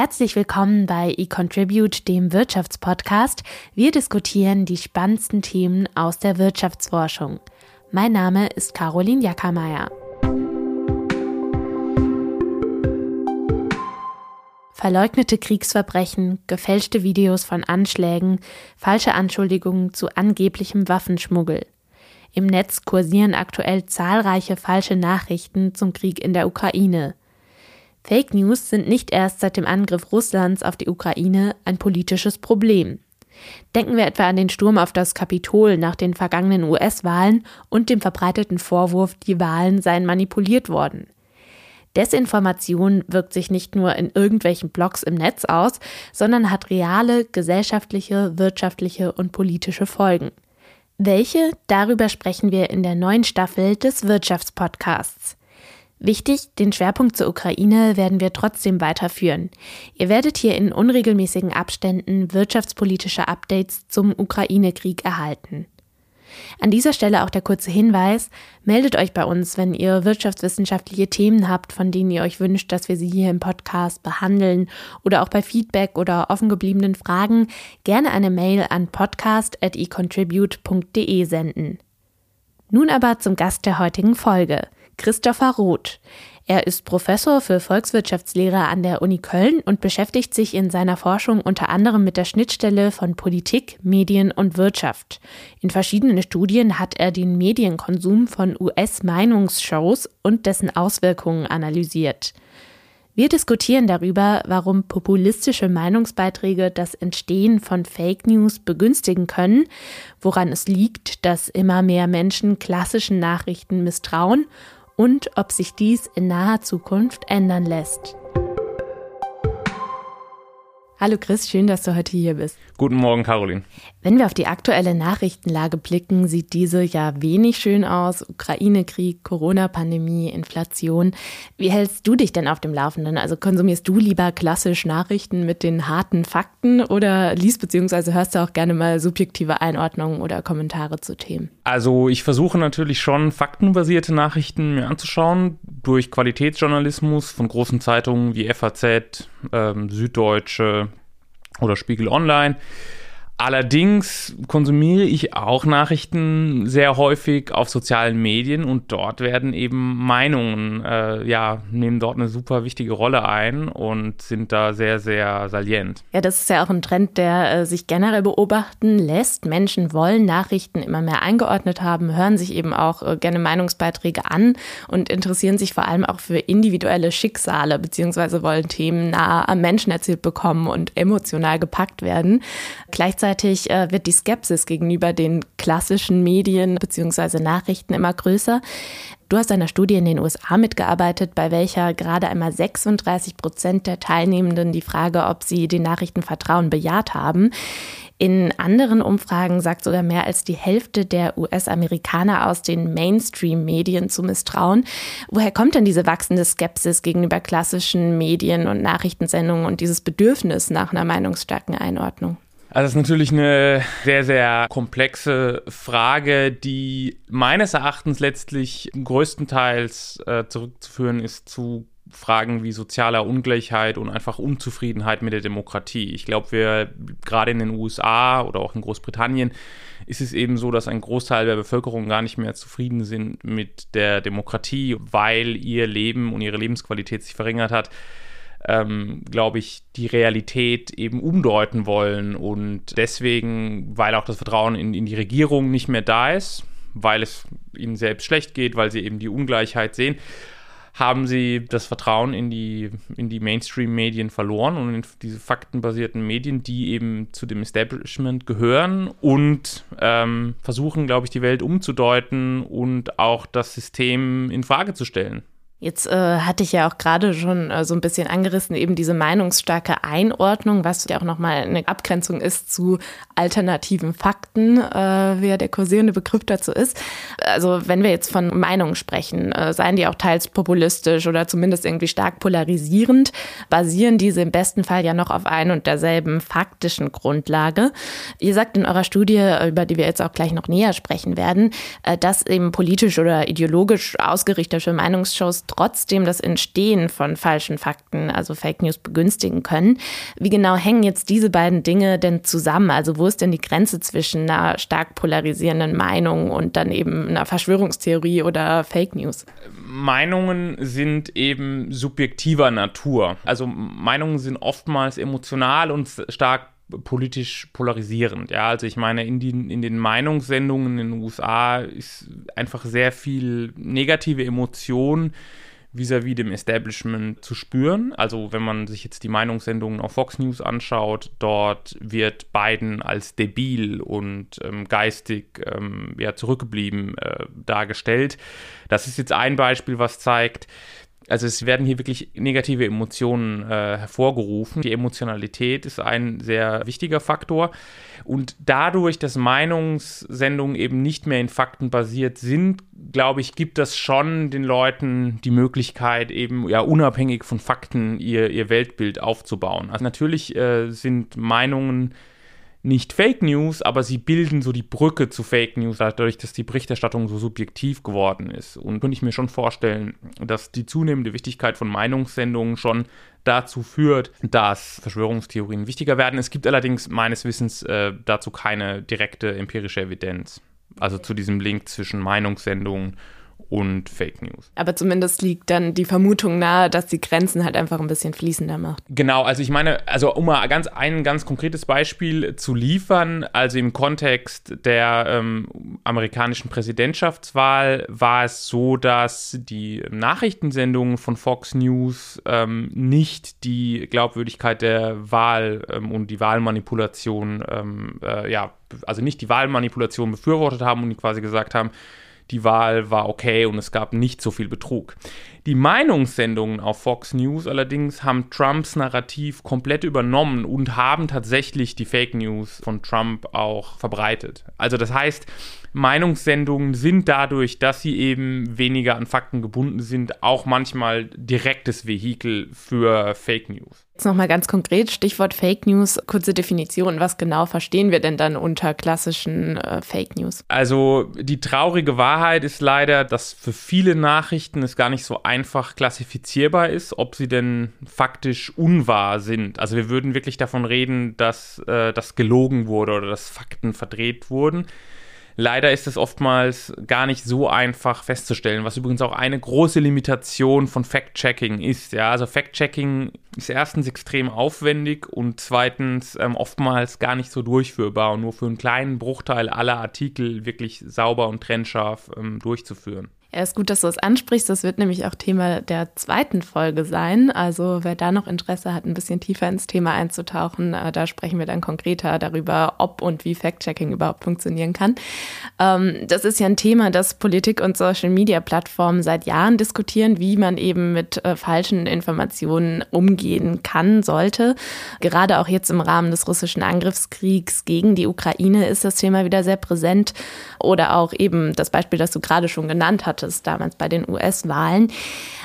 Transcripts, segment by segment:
Herzlich willkommen bei eContribute, dem Wirtschaftspodcast. Wir diskutieren die spannendsten Themen aus der Wirtschaftsforschung. Mein Name ist Caroline Jackermeier. Verleugnete Kriegsverbrechen, gefälschte Videos von Anschlägen, falsche Anschuldigungen zu angeblichem Waffenschmuggel. Im Netz kursieren aktuell zahlreiche falsche Nachrichten zum Krieg in der Ukraine. Fake News sind nicht erst seit dem Angriff Russlands auf die Ukraine ein politisches Problem. Denken wir etwa an den Sturm auf das Kapitol nach den vergangenen US-Wahlen und dem verbreiteten Vorwurf, die Wahlen seien manipuliert worden. Desinformation wirkt sich nicht nur in irgendwelchen Blogs im Netz aus, sondern hat reale gesellschaftliche, wirtschaftliche und politische Folgen. Welche? Darüber sprechen wir in der neuen Staffel des Wirtschaftspodcasts. Wichtig, den Schwerpunkt zur Ukraine werden wir trotzdem weiterführen. Ihr werdet hier in unregelmäßigen Abständen wirtschaftspolitische Updates zum Ukraine-Krieg erhalten. An dieser Stelle auch der kurze Hinweis, meldet euch bei uns, wenn ihr wirtschaftswissenschaftliche Themen habt, von denen ihr euch wünscht, dass wir sie hier im Podcast behandeln oder auch bei Feedback oder offengebliebenen Fragen gerne eine Mail an podcast@econtribute.de senden. Nun aber zum Gast der heutigen Folge. Christopher Roth. Er ist Professor für Volkswirtschaftslehre an der Uni Köln und beschäftigt sich in seiner Forschung unter anderem mit der Schnittstelle von Politik, Medien und Wirtschaft. In verschiedenen Studien hat er den Medienkonsum von US-Meinungsshows und dessen Auswirkungen analysiert. Wir diskutieren darüber, warum populistische Meinungsbeiträge das Entstehen von Fake News begünstigen können, woran es liegt, dass immer mehr Menschen klassischen Nachrichten misstrauen und ob sich dies in naher Zukunft ändern lässt. Hallo Chris, schön, dass du heute hier bist. Guten Morgen, Caroline. Wenn wir auf die aktuelle Nachrichtenlage blicken, sieht diese ja wenig schön aus. Ukraine-Krieg, Corona-Pandemie, Inflation. Wie hältst du dich denn auf dem Laufenden? Also konsumierst du lieber klassisch Nachrichten mit den harten Fakten oder liest bzw. hörst du auch gerne mal subjektive Einordnungen oder Kommentare zu Themen? Also ich versuche natürlich schon faktenbasierte Nachrichten mir anzuschauen durch Qualitätsjournalismus von großen Zeitungen wie FAZ, ähm, Süddeutsche, oder Spiegel Online. Allerdings konsumiere ich auch Nachrichten sehr häufig auf sozialen Medien und dort werden eben Meinungen, äh, ja, nehmen dort eine super wichtige Rolle ein und sind da sehr, sehr salient. Ja, das ist ja auch ein Trend, der äh, sich generell beobachten lässt. Menschen wollen Nachrichten immer mehr eingeordnet haben, hören sich eben auch äh, gerne Meinungsbeiträge an und interessieren sich vor allem auch für individuelle Schicksale, beziehungsweise wollen Themen nah am Menschen erzählt bekommen und emotional gepackt werden. Gleichzeitig Gleichzeitig äh, wird die Skepsis gegenüber den klassischen Medien bzw. Nachrichten immer größer. Du hast einer Studie in den USA mitgearbeitet, bei welcher gerade einmal 36 Prozent der Teilnehmenden die Frage, ob sie den Nachrichten vertrauen, bejaht haben. In anderen Umfragen sagt sogar mehr als die Hälfte der US-Amerikaner aus den Mainstream-Medien zu misstrauen. Woher kommt denn diese wachsende Skepsis gegenüber klassischen Medien und Nachrichtensendungen und dieses Bedürfnis nach einer meinungsstarken Einordnung? Also das ist natürlich eine sehr, sehr komplexe Frage, die meines Erachtens letztlich größtenteils äh, zurückzuführen ist zu Fragen wie sozialer Ungleichheit und einfach Unzufriedenheit mit der Demokratie. Ich glaube, wir gerade in den USA oder auch in Großbritannien ist es eben so, dass ein Großteil der Bevölkerung gar nicht mehr zufrieden sind mit der Demokratie, weil ihr Leben und ihre Lebensqualität sich verringert hat ähm, glaube ich, die Realität eben umdeuten wollen. Und deswegen, weil auch das Vertrauen in, in die Regierung nicht mehr da ist, weil es ihnen selbst schlecht geht, weil sie eben die Ungleichheit sehen, haben sie das Vertrauen in die, in die Mainstream-Medien verloren und in diese faktenbasierten Medien, die eben zu dem Establishment gehören und ähm, versuchen, glaube ich, die Welt umzudeuten und auch das System in Frage zu stellen. Jetzt äh, hatte ich ja auch gerade schon äh, so ein bisschen angerissen, eben diese meinungsstarke Einordnung, was ja auch nochmal eine Abgrenzung ist zu alternativen Fakten, äh, wie ja der kursierende Begriff dazu ist. Also wenn wir jetzt von Meinungen sprechen, äh, seien die auch teils populistisch oder zumindest irgendwie stark polarisierend, basieren diese im besten Fall ja noch auf ein und derselben faktischen Grundlage. Ihr sagt in eurer Studie, über die wir jetzt auch gleich noch näher sprechen werden, äh, dass eben politisch oder ideologisch ausgerichtete Meinungsshows trotzdem das Entstehen von falschen Fakten, also Fake News, begünstigen können. Wie genau hängen jetzt diese beiden Dinge denn zusammen? Also wo ist denn die Grenze zwischen einer stark polarisierenden Meinung und dann eben einer Verschwörungstheorie oder Fake News? Meinungen sind eben subjektiver Natur. Also Meinungen sind oftmals emotional und stark politisch polarisierend. Ja, also ich meine, in, die, in den Meinungssendungen in den USA ist einfach sehr viel negative Emotion vis-à-vis -vis dem Establishment zu spüren. Also wenn man sich jetzt die Meinungssendungen auf Fox News anschaut, dort wird Biden als debil und ähm, geistig ähm, ja, zurückgeblieben äh, dargestellt. Das ist jetzt ein Beispiel, was zeigt, also es werden hier wirklich negative Emotionen äh, hervorgerufen. Die Emotionalität ist ein sehr wichtiger Faktor. Und dadurch, dass Meinungssendungen eben nicht mehr in Fakten basiert sind, glaube ich, gibt das schon den Leuten die Möglichkeit, eben ja unabhängig von Fakten ihr, ihr Weltbild aufzubauen. Also natürlich äh, sind Meinungen nicht Fake News, aber sie bilden so die Brücke zu Fake News, dadurch, dass die Berichterstattung so subjektiv geworden ist. Und könnte ich mir schon vorstellen, dass die zunehmende Wichtigkeit von Meinungssendungen schon dazu führt, dass Verschwörungstheorien wichtiger werden. Es gibt allerdings meines Wissens äh, dazu keine direkte empirische Evidenz. Also zu diesem Link zwischen Meinungssendungen und Fake News. Aber zumindest liegt dann die Vermutung nahe, dass die Grenzen halt einfach ein bisschen fließender macht. Genau, also ich meine, also um mal ganz ein ganz konkretes Beispiel zu liefern, also im Kontext der ähm, amerikanischen Präsidentschaftswahl war es so, dass die Nachrichtensendungen von Fox News ähm, nicht die Glaubwürdigkeit der Wahl ähm, und die Wahlmanipulation, ähm, äh, ja, also nicht die Wahlmanipulation befürwortet haben und quasi gesagt haben, die Wahl war okay und es gab nicht so viel Betrug. Die Meinungssendungen auf Fox News allerdings haben Trumps Narrativ komplett übernommen und haben tatsächlich die Fake News von Trump auch verbreitet. Also das heißt, Meinungssendungen sind dadurch, dass sie eben weniger an Fakten gebunden sind, auch manchmal direktes Vehikel für Fake News. Jetzt nochmal ganz konkret, Stichwort Fake News, kurze Definition. Was genau verstehen wir denn dann unter klassischen äh, Fake News? Also die traurige Wahrheit ist leider, dass für viele Nachrichten es gar nicht so einfach klassifizierbar ist, ob sie denn faktisch unwahr sind. Also wir würden wirklich davon reden, dass äh, das gelogen wurde oder dass Fakten verdreht wurden. Leider ist es oftmals gar nicht so einfach festzustellen, was übrigens auch eine große Limitation von Fact-Checking ist. Ja, also Fact-Checking ist erstens extrem aufwendig und zweitens ähm, oftmals gar nicht so durchführbar und nur für einen kleinen Bruchteil aller Artikel wirklich sauber und trennscharf ähm, durchzuführen. Ja, ist gut, dass du es ansprichst. Das wird nämlich auch Thema der zweiten Folge sein. Also wer da noch Interesse hat, ein bisschen tiefer ins Thema einzutauchen, äh, da sprechen wir dann konkreter darüber, ob und wie Fact-Checking überhaupt funktionieren kann. Ähm, das ist ja ein Thema, das Politik und Social-Media-Plattformen seit Jahren diskutieren, wie man eben mit äh, falschen Informationen umgehen kann, sollte. Gerade auch jetzt im Rahmen des russischen Angriffskriegs gegen die Ukraine ist das Thema wieder sehr präsent. Oder auch eben das Beispiel, das du gerade schon genannt hast hattest damals bei den US-Wahlen.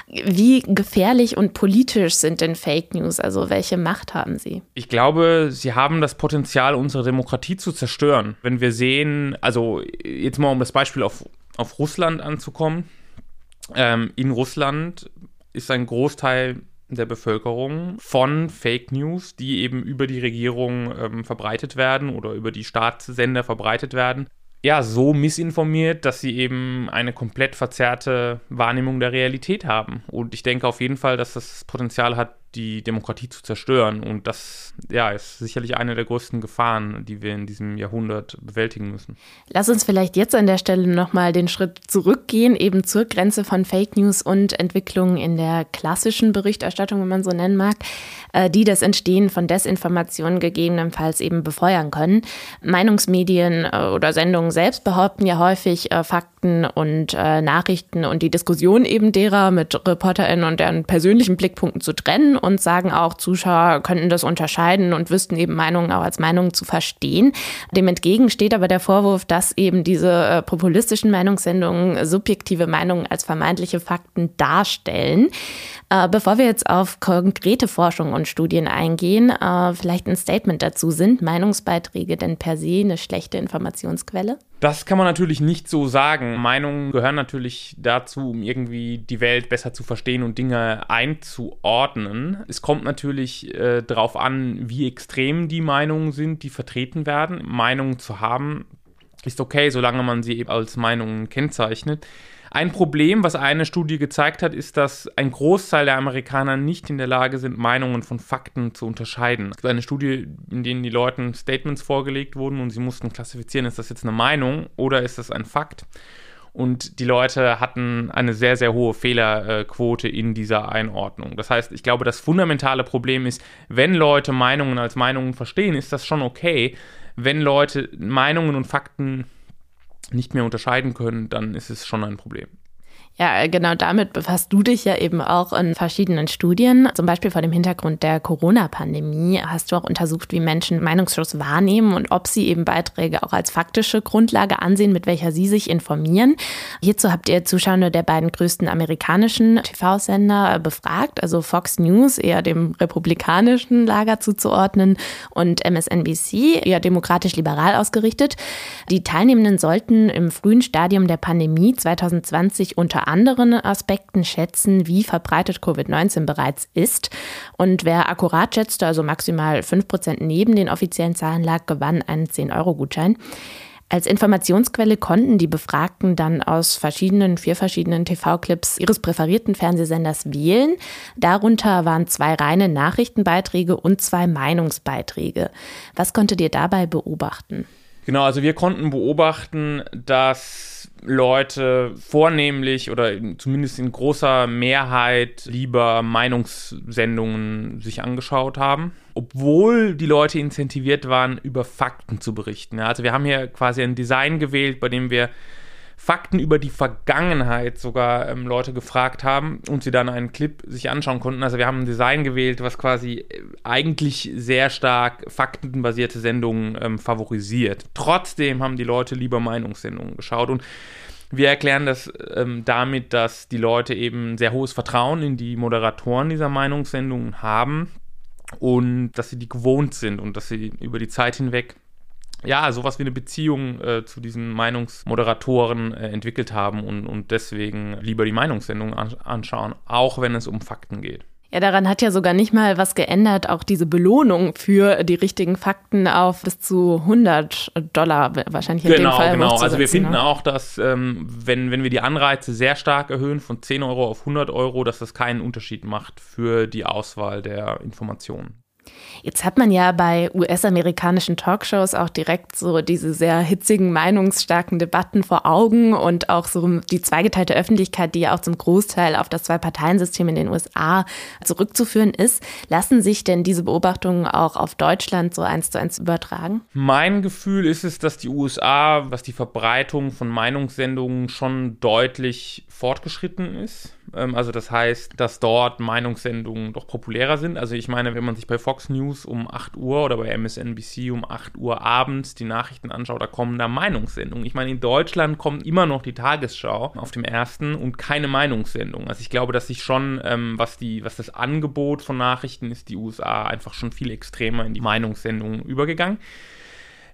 Wie gefährlich und politisch sind denn Fake News? Also welche Macht haben sie? Ich glaube, sie haben das Potenzial, unsere Demokratie zu zerstören. Wenn wir sehen, also jetzt mal um das Beispiel auf, auf Russland anzukommen. Ähm, in Russland ist ein Großteil der Bevölkerung von Fake News, die eben über die Regierung ähm, verbreitet werden oder über die Staatssender verbreitet werden, ja, so missinformiert, dass sie eben eine komplett verzerrte Wahrnehmung der Realität haben. Und ich denke auf jeden Fall, dass das Potenzial hat, die Demokratie zu zerstören. Und das ja, ist sicherlich eine der größten Gefahren, die wir in diesem Jahrhundert bewältigen müssen. Lass uns vielleicht jetzt an der Stelle nochmal den Schritt zurückgehen, eben zur Grenze von Fake News und Entwicklungen in der klassischen Berichterstattung, wenn man so nennen mag, äh, die das Entstehen von Desinformationen gegebenenfalls eben befeuern können. Meinungsmedien äh, oder Sendungen selbst behaupten ja häufig äh, Fakten und Nachrichten und die Diskussion eben derer mit ReporterInnen und deren persönlichen Blickpunkten zu trennen und sagen auch, Zuschauer könnten das unterscheiden und wüssten eben Meinungen auch als Meinungen zu verstehen. Dem entgegen steht aber der Vorwurf, dass eben diese äh, populistischen Meinungssendungen subjektive Meinungen als vermeintliche Fakten darstellen. Äh, bevor wir jetzt auf konkrete Forschung und Studien eingehen, äh, vielleicht ein Statement dazu. Sind Meinungsbeiträge denn per se eine schlechte Informationsquelle? Das kann man natürlich nicht so sagen. Meinungen gehören natürlich dazu, um irgendwie die Welt besser zu verstehen und Dinge einzuordnen. Es kommt natürlich äh, darauf an, wie extrem die Meinungen sind, die vertreten werden. Meinungen zu haben ist okay, solange man sie eben als Meinungen kennzeichnet. Ein Problem, was eine Studie gezeigt hat, ist, dass ein Großteil der Amerikaner nicht in der Lage sind, Meinungen von Fakten zu unterscheiden. Es gibt eine Studie, in der die Leuten Statements vorgelegt wurden und sie mussten klassifizieren, ist das jetzt eine Meinung oder ist das ein Fakt? Und die Leute hatten eine sehr, sehr hohe Fehlerquote in dieser Einordnung. Das heißt, ich glaube, das fundamentale Problem ist, wenn Leute Meinungen als Meinungen verstehen, ist das schon okay. Wenn Leute Meinungen und Fakten nicht mehr unterscheiden können, dann ist es schon ein Problem. Ja, genau damit befasst du dich ja eben auch in verschiedenen Studien. Zum Beispiel vor dem Hintergrund der Corona-Pandemie hast du auch untersucht, wie Menschen Meinungsschluss wahrnehmen und ob sie eben Beiträge auch als faktische Grundlage ansehen, mit welcher sie sich informieren. Hierzu habt ihr Zuschauer der beiden größten amerikanischen TV-Sender befragt, also Fox News eher dem republikanischen Lager zuzuordnen und MSNBC eher demokratisch-liberal ausgerichtet. Die Teilnehmenden sollten im frühen Stadium der Pandemie 2020 unter anderen Aspekten schätzen, wie verbreitet Covid-19 bereits ist. Und wer akkurat schätzte, also maximal 5% neben den offiziellen Zahlen lag, gewann einen 10-Euro-Gutschein. Als Informationsquelle konnten die Befragten dann aus verschiedenen, vier verschiedenen TV-Clips ihres präferierten Fernsehsenders wählen. Darunter waren zwei reine Nachrichtenbeiträge und zwei Meinungsbeiträge. Was konntet ihr dabei beobachten? Genau, also wir konnten beobachten, dass Leute vornehmlich oder zumindest in großer Mehrheit lieber Meinungssendungen sich angeschaut haben, obwohl die Leute incentiviert waren, über Fakten zu berichten. Also wir haben hier quasi ein Design gewählt, bei dem wir Fakten über die Vergangenheit sogar ähm, Leute gefragt haben und sie dann einen Clip sich anschauen konnten. Also wir haben ein Design gewählt, was quasi äh, eigentlich sehr stark faktenbasierte Sendungen ähm, favorisiert. Trotzdem haben die Leute lieber Meinungssendungen geschaut und wir erklären das ähm, damit, dass die Leute eben sehr hohes Vertrauen in die Moderatoren dieser Meinungssendungen haben und dass sie die gewohnt sind und dass sie über die Zeit hinweg ja, sowas wie eine Beziehung äh, zu diesen Meinungsmoderatoren äh, entwickelt haben und, und deswegen lieber die Meinungssendung anschauen, auch wenn es um Fakten geht. Ja, daran hat ja sogar nicht mal was geändert. Auch diese Belohnung für die richtigen Fakten auf bis zu 100 Dollar wahrscheinlich in genau, dem Fall. Genau, also wir finden ne? auch, dass ähm, wenn, wenn wir die Anreize sehr stark erhöhen, von 10 Euro auf 100 Euro, dass das keinen Unterschied macht für die Auswahl der Informationen. Jetzt hat man ja bei US-amerikanischen Talkshows auch direkt so diese sehr hitzigen, meinungsstarken Debatten vor Augen und auch so die zweigeteilte Öffentlichkeit, die ja auch zum Großteil auf das Zwei-Parteien-System in den USA zurückzuführen ist. Lassen sich denn diese Beobachtungen auch auf Deutschland so eins zu eins übertragen? Mein Gefühl ist es, dass die USA, was die Verbreitung von Meinungssendungen schon deutlich fortgeschritten ist. Ähm, also das heißt, dass dort Meinungssendungen doch populärer sind. Also ich meine, wenn man sich bei Fox News um 8 Uhr oder bei MSNBC um 8 Uhr abends die Nachrichten anschaut, da kommen da Meinungssendungen. Ich meine, in Deutschland kommt immer noch die Tagesschau auf dem ersten und keine Meinungssendung. Also ich glaube, dass sich schon, ähm, was, die, was das Angebot von Nachrichten ist, die USA einfach schon viel extremer in die Meinungssendungen übergegangen.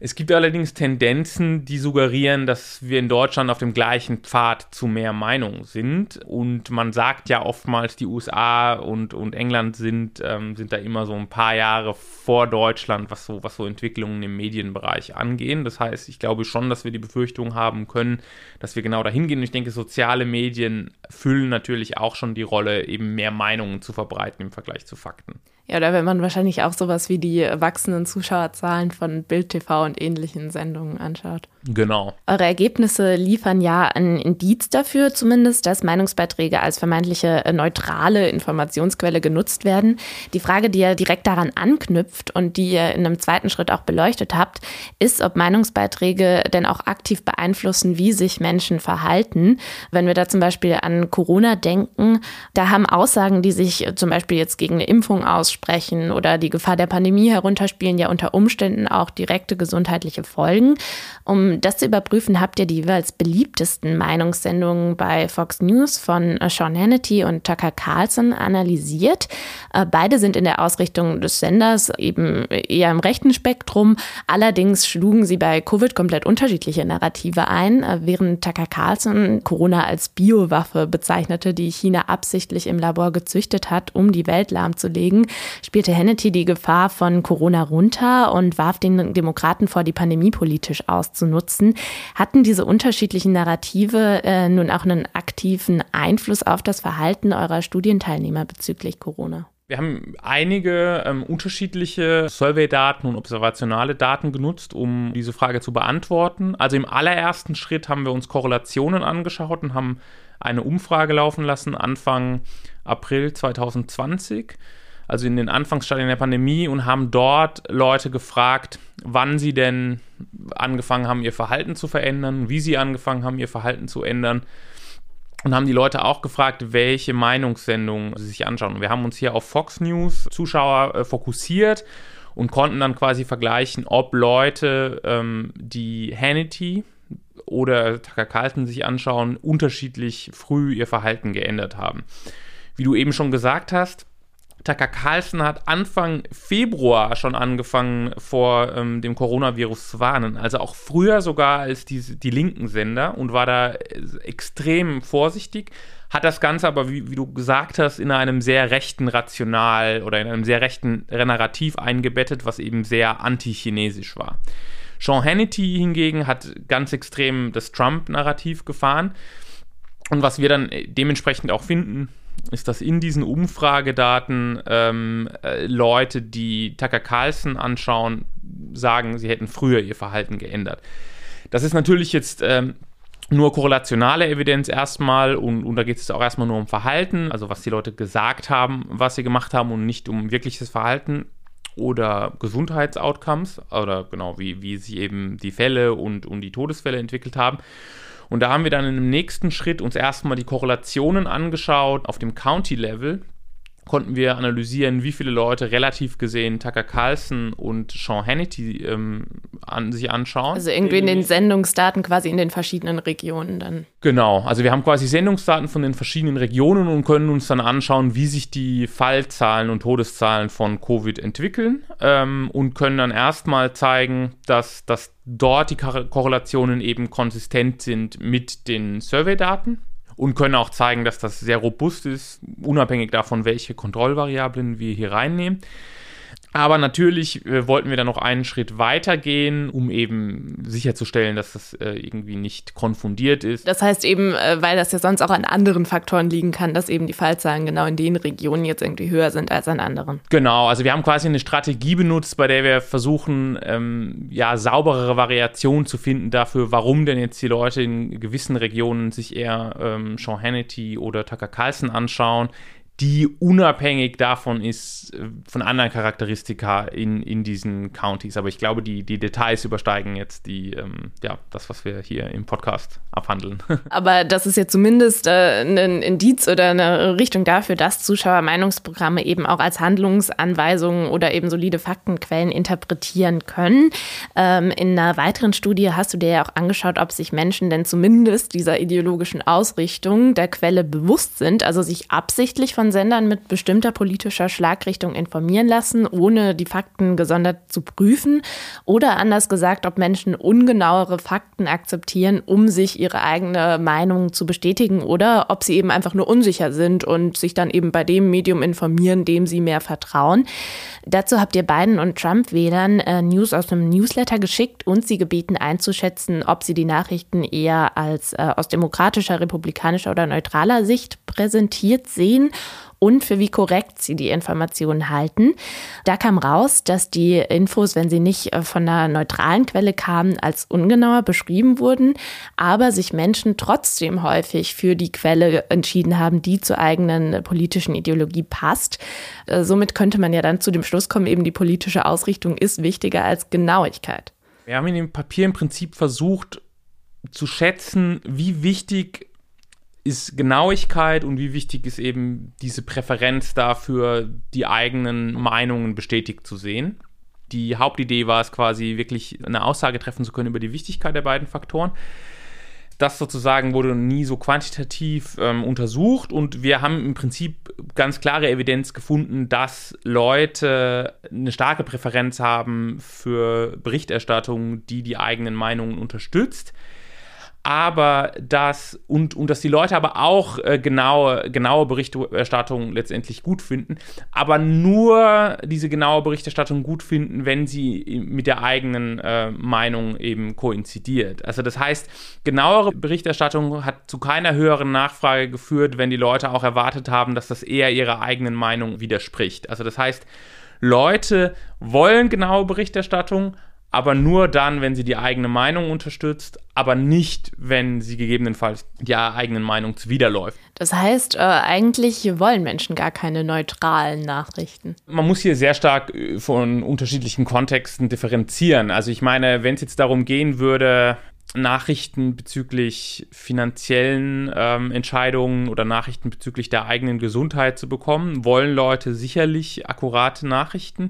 Es gibt allerdings Tendenzen, die suggerieren, dass wir in Deutschland auf dem gleichen Pfad zu mehr Meinung sind. Und man sagt ja oftmals, die USA und, und England sind, ähm, sind da immer so ein paar Jahre vor Deutschland, was so, was so Entwicklungen im Medienbereich angehen. Das heißt, ich glaube schon, dass wir die Befürchtung haben können, dass wir genau dahin gehen. Und ich denke, soziale Medien füllen natürlich auch schon die Rolle, eben mehr Meinungen zu verbreiten im Vergleich zu Fakten. Ja, da will man wahrscheinlich auch sowas wie die wachsenden Zuschauerzahlen von Bild TV und ähnlichen Sendungen anschaut. Genau. Eure Ergebnisse liefern ja ein Indiz dafür zumindest, dass Meinungsbeiträge als vermeintliche äh, neutrale Informationsquelle genutzt werden. Die Frage, die ja direkt daran anknüpft und die ihr in einem zweiten Schritt auch beleuchtet habt, ist, ob Meinungsbeiträge denn auch aktiv beeinflussen, wie sich Menschen verhalten. Wenn wir da zum Beispiel an Corona denken, da haben Aussagen, die sich zum Beispiel jetzt gegen eine Impfung aussprechen oder die Gefahr der Pandemie herunterspielen, ja unter Umständen auch direkte gesundheitliche Folgen. Um Um das zu überprüfen, habt ihr die jeweils beliebtesten Meinungssendungen bei Fox News von Sean Hannity und Tucker Carlson analysiert. Äh, beide sind in der Ausrichtung des Senders eben eher im rechten Spektrum. Allerdings schlugen sie bei Covid komplett unterschiedliche Narrative ein, äh, während Tucker Carlson Corona als Biowaffe bezeichnete, die China absichtlich im Labor gezüchtet hat, um die Welt lahmzulegen, spielte Hannity die Gefahr von Corona runter und warf den Demokraten vor, die Pandemie politisch auszunutzen. Hatten diese unterschiedlichen Narrative äh, nun auch einen aktiven Einfluss auf das Verhalten eurer Studienteilnehmer bezüglich Corona? Wir haben einige ähm, unterschiedliche Survey-Daten und observationale Daten genutzt, um diese Frage zu beantworten. Also im allerersten Schritt haben wir uns Korrelationen angeschaut und haben eine Umfrage laufen lassen Anfang April 2020, also in den Anfangsstadien der Pandemie und haben dort Leute gefragt, wann sie denn angefangen haben, ihr Verhalten zu verändern, wie sie angefangen haben, ihr Verhalten zu ändern und haben die Leute auch gefragt, welche Meinungssendungen sie sich anschauen. Wir haben uns hier auf Fox News Zuschauer äh, fokussiert und konnten dann quasi vergleichen, ob Leute, ähm, die Hannity oder Tucker Carlson sich anschauen, unterschiedlich früh ihr Verhalten geändert haben. Wie du eben schon gesagt hast, Tucker Carlson hat Anfang Februar schon angefangen, vor ähm, dem Coronavirus zu warnen. Also auch früher sogar als die, die linken Sender und war da äh, extrem vorsichtig. Hat das Ganze aber, wie, wie du gesagt hast, in einem sehr rechten Rational oder in einem sehr rechten Narrativ eingebettet, was eben sehr anti-chinesisch war. Sean Hannity hingegen hat ganz extrem das Trump-Narrativ gefahren. Und was wir dann dementsprechend auch finden, ist, dass in diesen Umfragedaten ähm, äh, Leute, die Tucker Carlson anschauen, sagen, sie hätten früher ihr Verhalten geändert. Das ist natürlich jetzt ähm, nur korrelationale Evidenz erstmal und, und da geht es auch erstmal nur um Verhalten, also was die Leute gesagt haben, was sie gemacht haben und nicht um wirkliches Verhalten oder Gesundheitsoutcomes oder genau wie, wie sich eben die Fälle und, und die Todesfälle entwickelt haben. Und da haben wir dann im nächsten Schritt uns erstmal die Korrelationen angeschaut auf dem County-Level konnten wir analysieren, wie viele Leute relativ gesehen Tucker Carlson und Sean Hannity ähm, an, sich anschauen. Also irgendwie in den Sendungsdaten quasi in den verschiedenen Regionen dann. Genau, also wir haben quasi Sendungsdaten von den verschiedenen Regionen und können uns dann anschauen, wie sich die Fallzahlen und Todeszahlen von Covid entwickeln ähm, und können dann erstmal zeigen, dass, dass dort die Korrelationen eben konsistent sind mit den Survey-Daten und können auch zeigen, dass das sehr robust ist, unabhängig davon, welche Kontrollvariablen wir hier reinnehmen. Aber natürlich äh, wollten wir dann noch einen Schritt weiter gehen, um eben sicherzustellen, dass das äh, irgendwie nicht konfundiert ist. Das heißt eben, äh, weil das ja sonst auch an anderen Faktoren liegen kann, dass eben die Fallzahlen genau in den Regionen jetzt irgendwie höher sind als an anderen. Genau, also wir haben quasi eine Strategie benutzt, bei der wir versuchen, ähm, ja, sauberere Variationen zu finden dafür, warum denn jetzt die Leute in gewissen Regionen sich eher ähm, Sean Hannity oder Tucker Carlson anschauen die unabhängig davon ist, äh, von anderen Charakteristika in, in diesen Counties. Aber ich glaube, die, die Details übersteigen jetzt die, ähm, ja, das, was wir hier im Podcast abhandeln. Aber das ist ja zumindest äh, ein Indiz oder eine Richtung dafür, dass Zuschauer Meinungsprogramme eben auch als Handlungsanweisungen oder eben solide Faktenquellen interpretieren können. Ähm, in einer weiteren Studie hast du dir ja auch angeschaut, ob sich Menschen denn zumindest dieser ideologischen Ausrichtung der Quelle bewusst sind, also sich absichtlich von Sendern mit bestimmter politischer Schlagrichtung informieren lassen, ohne die Fakten gesondert zu prüfen. Oder anders gesagt, ob Menschen ungenauere Fakten akzeptieren, um sich ihre eigene Meinung zu bestätigen oder ob sie eben einfach nur unsicher sind und sich dann eben bei dem Medium informieren, dem sie mehr vertrauen. Dazu habt ihr Biden und Trump-Wählern äh, News aus einem Newsletter geschickt und sie gebeten einzuschätzen, ob sie die Nachrichten eher als äh, aus demokratischer, republikanischer oder neutraler Sicht präsentiert sehen und für wie korrekt sie die Informationen halten. Da kam raus, dass die Infos, wenn sie nicht äh, von einer neutralen Quelle kamen, als ungenauer beschrieben wurden, aber sich Menschen trotzdem häufig für die Quelle entschieden haben, die zur eigenen politischen Ideologie passt. Äh, somit könnte man ja dann zu dem Schluss kommen, eben die politische Ausrichtung ist wichtiger als Genauigkeit. Wir haben in dem Papier im Prinzip versucht zu schätzen, wie wichtig ist Genauigkeit und wie wichtig ist eben diese Präferenz dafür, die eigenen Meinungen bestätigt zu sehen. Die Hauptidee war es quasi wirklich eine Aussage treffen zu können über die Wichtigkeit der beiden Faktoren das sozusagen wurde nie so quantitativ ähm, untersucht und wir haben im Prinzip ganz klare Evidenz gefunden, dass Leute eine starke Präferenz haben für Berichterstattung, die die eigenen Meinungen unterstützt aber dass und, und dass die Leute aber auch äh, genaue, genaue Berichterstattung letztendlich gut finden, aber nur diese genaue Berichterstattung gut finden, wenn sie mit der eigenen äh, Meinung eben koinzidiert. Also das heißt, genauere Berichterstattung hat zu keiner höheren Nachfrage geführt, wenn die Leute auch erwartet haben, dass das eher ihrer eigenen Meinung widerspricht. Also das heißt, Leute wollen genaue Berichterstattung, aber nur dann, wenn sie die eigene Meinung unterstützt, aber nicht, wenn sie gegebenenfalls der eigenen Meinung zuwiderläuft. Das heißt, äh, eigentlich wollen Menschen gar keine neutralen Nachrichten. Man muss hier sehr stark äh, von unterschiedlichen Kontexten differenzieren. Also ich meine, wenn es jetzt darum gehen würde, Nachrichten bezüglich finanziellen ähm, Entscheidungen oder Nachrichten bezüglich der eigenen Gesundheit zu bekommen, wollen Leute sicherlich akkurate Nachrichten.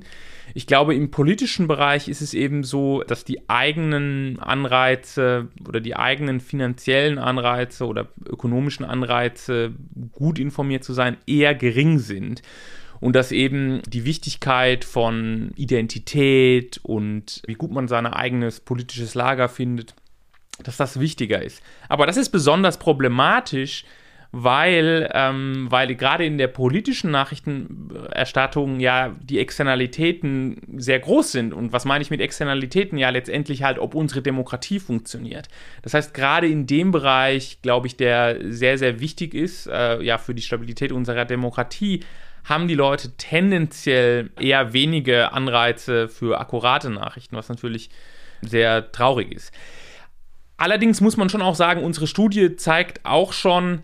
Ich glaube, im politischen Bereich ist es eben so, dass die eigenen Anreize oder die eigenen finanziellen Anreize oder ökonomischen Anreize, gut informiert zu sein, eher gering sind und dass eben die Wichtigkeit von Identität und wie gut man sein eigenes politisches Lager findet, dass das wichtiger ist. Aber das ist besonders problematisch, weil, ähm, weil gerade in der politischen Nachrichtenerstattung ja die Externalitäten sehr groß sind. Und was meine ich mit Externalitäten? Ja, letztendlich halt, ob unsere Demokratie funktioniert. Das heißt, gerade in dem Bereich, glaube ich, der sehr, sehr wichtig ist, äh, ja, für die Stabilität unserer Demokratie, haben die Leute tendenziell eher wenige Anreize für akkurate Nachrichten, was natürlich sehr traurig ist. Allerdings muss man schon auch sagen, unsere Studie zeigt auch schon,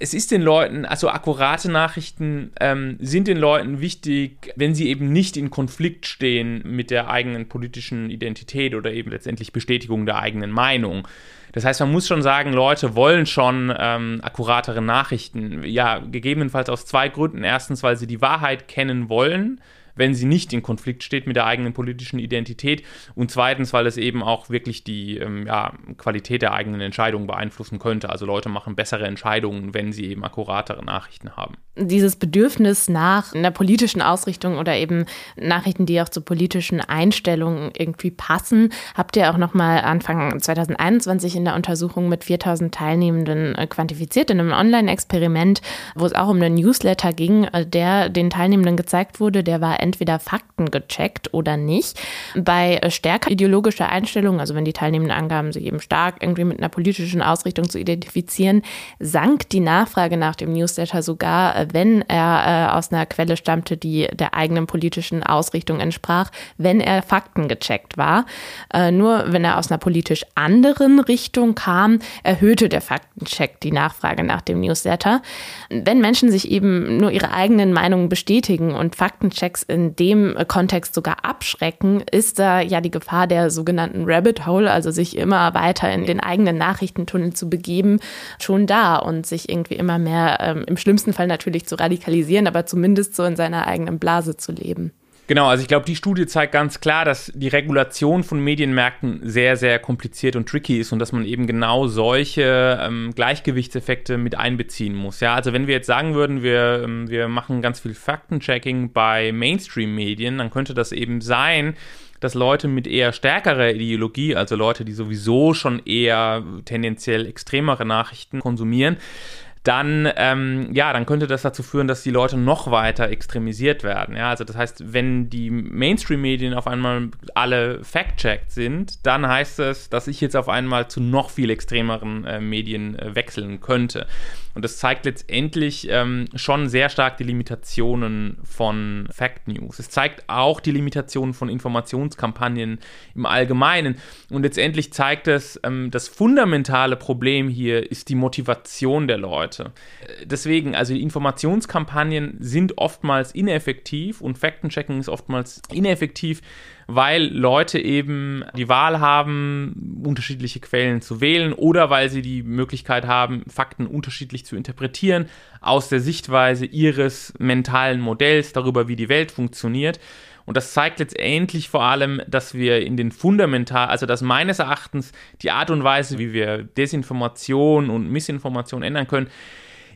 es ist den Leuten, also akkurate Nachrichten ähm, sind den Leuten wichtig, wenn sie eben nicht in Konflikt stehen mit der eigenen politischen Identität oder eben letztendlich Bestätigung der eigenen Meinung. Das heißt, man muss schon sagen, Leute wollen schon ähm, akkuratere Nachrichten. Ja, gegebenenfalls aus zwei Gründen. Erstens, weil sie die Wahrheit kennen wollen wenn sie nicht in Konflikt steht mit der eigenen politischen Identität. Und zweitens, weil es eben auch wirklich die ähm, ja, Qualität der eigenen Entscheidungen beeinflussen könnte. Also Leute machen bessere Entscheidungen, wenn sie eben akkuratere Nachrichten haben. Dieses Bedürfnis nach einer politischen Ausrichtung oder eben Nachrichten, die auch zu politischen Einstellungen irgendwie passen, habt ihr auch nochmal Anfang 2021 in der Untersuchung mit 4000 Teilnehmenden äh, quantifiziert in einem Online-Experiment, wo es auch um einen Newsletter ging, äh, der den Teilnehmenden gezeigt wurde. Der war entweder Fakten gecheckt oder nicht. Bei stärker ideologischer Einstellung, also wenn die Teilnehmenden angaben, sich eben stark irgendwie mit einer politischen Ausrichtung zu identifizieren, sank die Nachfrage nach dem Newsletter sogar, wenn er äh, aus einer Quelle stammte, die der eigenen politischen Ausrichtung entsprach, wenn er Fakten gecheckt war. Äh, nur wenn er aus einer politisch anderen Richtung kam, erhöhte der Faktencheck die Nachfrage nach dem Newsletter. Wenn Menschen sich eben nur ihre eigenen Meinungen bestätigen und Faktenchecks in dem Kontext sogar abschrecken, ist da ja die Gefahr der sogenannten Rabbit Hole, also sich immer weiter in den eigenen Nachrichtentunnel zu begeben, schon da und sich irgendwie immer mehr ähm, im schlimmsten Fall natürlich zu radikalisieren, aber zumindest so in seiner eigenen Blase zu leben. Genau, also ich glaube, die Studie zeigt ganz klar, dass die Regulation von Medienmärkten sehr, sehr kompliziert und tricky ist und dass man eben genau solche ähm, Gleichgewichtseffekte mit einbeziehen muss. Ja, also wenn wir jetzt sagen würden, wir, ähm, wir machen ganz viel Faktenchecking bei Mainstream-Medien, dann könnte das eben sein, dass Leute mit eher stärkerer Ideologie, also Leute, die sowieso schon eher tendenziell extremere Nachrichten konsumieren, dann, ähm, ja, dann könnte das dazu führen, dass die Leute noch weiter extremisiert werden. Ja, also das heißt, wenn die Mainstream-Medien auf einmal alle fact-checked sind, dann heißt es, dass ich jetzt auf einmal zu noch viel extremeren äh, Medien äh, wechseln könnte. Und das zeigt letztendlich ähm, schon sehr stark die Limitationen von Fact News. Es zeigt auch die Limitationen von Informationskampagnen im Allgemeinen. Und letztendlich zeigt es, ähm, das fundamentale Problem hier ist die Motivation der Leute. Deswegen, also die Informationskampagnen sind oftmals ineffektiv und Faktenchecking ist oftmals ineffektiv, weil Leute eben die Wahl haben, unterschiedliche Quellen zu wählen oder weil sie die Möglichkeit haben, Fakten unterschiedlich zu interpretieren aus der Sichtweise ihres mentalen Modells darüber, wie die Welt funktioniert. Und das zeigt letztendlich vor allem, dass wir in den fundamental, also dass meines Erachtens die Art und Weise, wie wir Desinformation und Missinformation ändern können,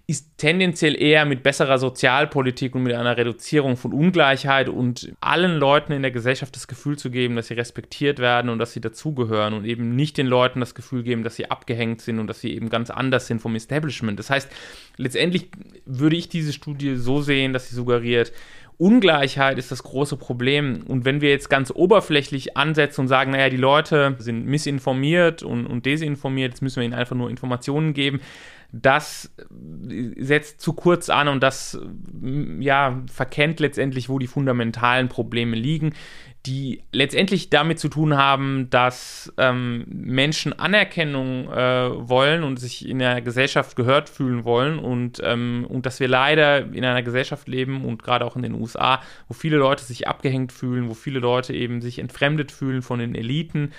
ist tendenziell eher mit besserer Sozialpolitik und mit einer Reduzierung von Ungleichheit und allen Leuten in der Gesellschaft das Gefühl zu geben, dass sie respektiert werden und dass sie dazugehören und eben nicht den Leuten das Gefühl geben, dass sie abgehängt sind und dass sie eben ganz anders sind vom Establishment. Das heißt, letztendlich würde ich diese Studie so sehen, dass sie suggeriert, Ungleichheit ist das große Problem. Und wenn wir jetzt ganz oberflächlich ansetzen und sagen, naja, die Leute sind missinformiert und, und desinformiert, jetzt müssen wir ihnen einfach nur Informationen geben, das setzt zu kurz an und das ja, verkennt letztendlich, wo die fundamentalen Probleme liegen, die letztendlich damit zu tun haben, dass ähm, Menschen Anerkennung äh, wollen und sich in der Gesellschaft gehört fühlen wollen und, ähm, und dass wir leider in einer Gesellschaft leben und gerade auch in den USA, wo viele Leute sich abgehängt fühlen, wo viele Leute eben sich entfremdet fühlen von den Eliten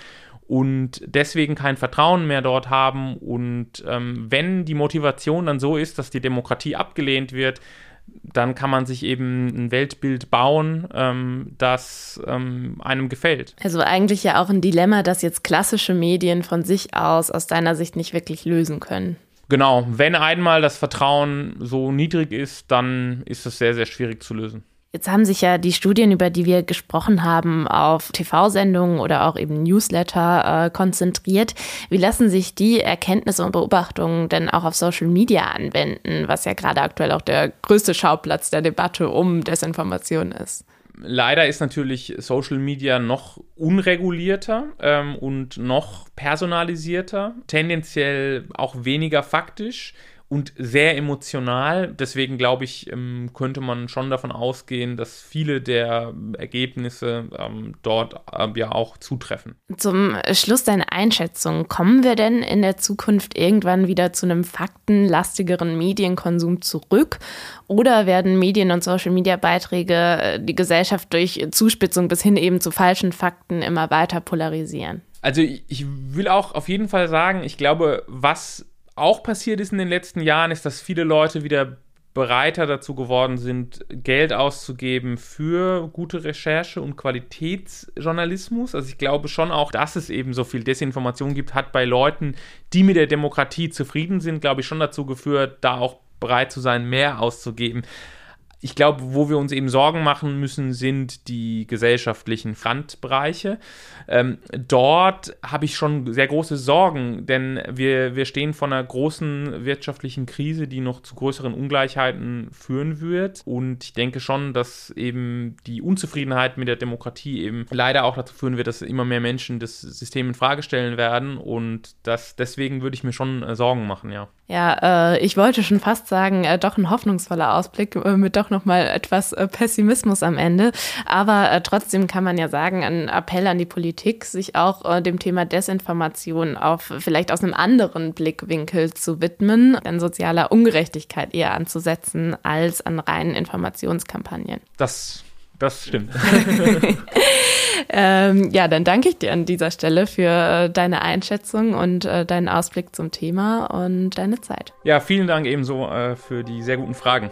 und deswegen kein Vertrauen mehr dort haben. Und ähm, wenn die Motivation dann so ist, dass die Demokratie abgelehnt wird, dann kann man sich eben ein Weltbild bauen, ähm, das ähm, einem gefällt. Also eigentlich ja auch ein Dilemma, das jetzt klassische Medien von sich aus aus deiner Sicht nicht wirklich lösen können. Genau, wenn einmal das Vertrauen so niedrig ist, dann ist es sehr, sehr schwierig zu lösen. Jetzt haben sich ja die Studien, über die wir gesprochen haben, auf TV-Sendungen oder auch eben Newsletter äh, konzentriert. Wie lassen sich die Erkenntnisse und Beobachtungen denn auch auf Social Media anwenden, was ja gerade aktuell auch der größte Schauplatz der Debatte um Desinformation ist? Leider ist natürlich Social Media noch unregulierter ähm, und noch personalisierter, tendenziell auch weniger faktisch und sehr emotional. Deswegen glaube ich, ähm, könnte man schon davon ausgehen, dass viele der Ergebnisse ähm, dort äh, ja auch zutreffen. Zum Schluss deine Einschätzung. Kommen wir denn in der Zukunft irgendwann wieder zu einem faktenlastigeren Medienkonsum zurück? Oder werden Medien- und Social-Media-Beiträge äh, die Gesellschaft durch Zuspitzung bis hin eben zu falschen Fakten immer weiter polarisieren? Also ich will auch auf jeden Fall sagen, ich glaube, was auch passiert ist in den letzten Jahren, ist, dass viele Leute wieder bereiter dazu geworden sind, Geld auszugeben für gute Recherche und Qualitätsjournalismus. Also ich glaube schon auch, dass es eben so viel Desinformation gibt, hat bei Leuten, die mit der Demokratie zufrieden sind, glaube ich, schon dazu geführt, da auch bereit zu sein, mehr auszugeben ich glaube, wo wir uns eben Sorgen machen müssen, sind die gesellschaftlichen Randbereiche. Ähm, dort habe ich schon sehr große Sorgen, denn wir, wir stehen vor einer großen wirtschaftlichen Krise, die noch zu größeren Ungleichheiten führen wird. Und ich denke schon, dass eben die Unzufriedenheit mit der Demokratie eben leider auch dazu führen wird, dass immer mehr Menschen das System in Frage stellen werden. Und das, deswegen würde ich mir schon äh, Sorgen machen, ja. Ja, äh, ich wollte schon fast sagen, äh, doch ein hoffnungsvoller Ausblick äh, mit doch nochmal etwas äh, Pessimismus am Ende. Aber äh, trotzdem kann man ja sagen, ein Appell an die Politik, sich auch äh, dem Thema Desinformation auf vielleicht aus einem anderen Blickwinkel zu widmen, an sozialer Ungerechtigkeit eher anzusetzen als an reinen Informationskampagnen. Das das stimmt. ähm, ja, dann danke ich dir an dieser Stelle für äh, deine Einschätzung und äh, deinen Ausblick zum Thema und deine Zeit. Ja, vielen Dank ebenso äh, für die sehr guten Fragen.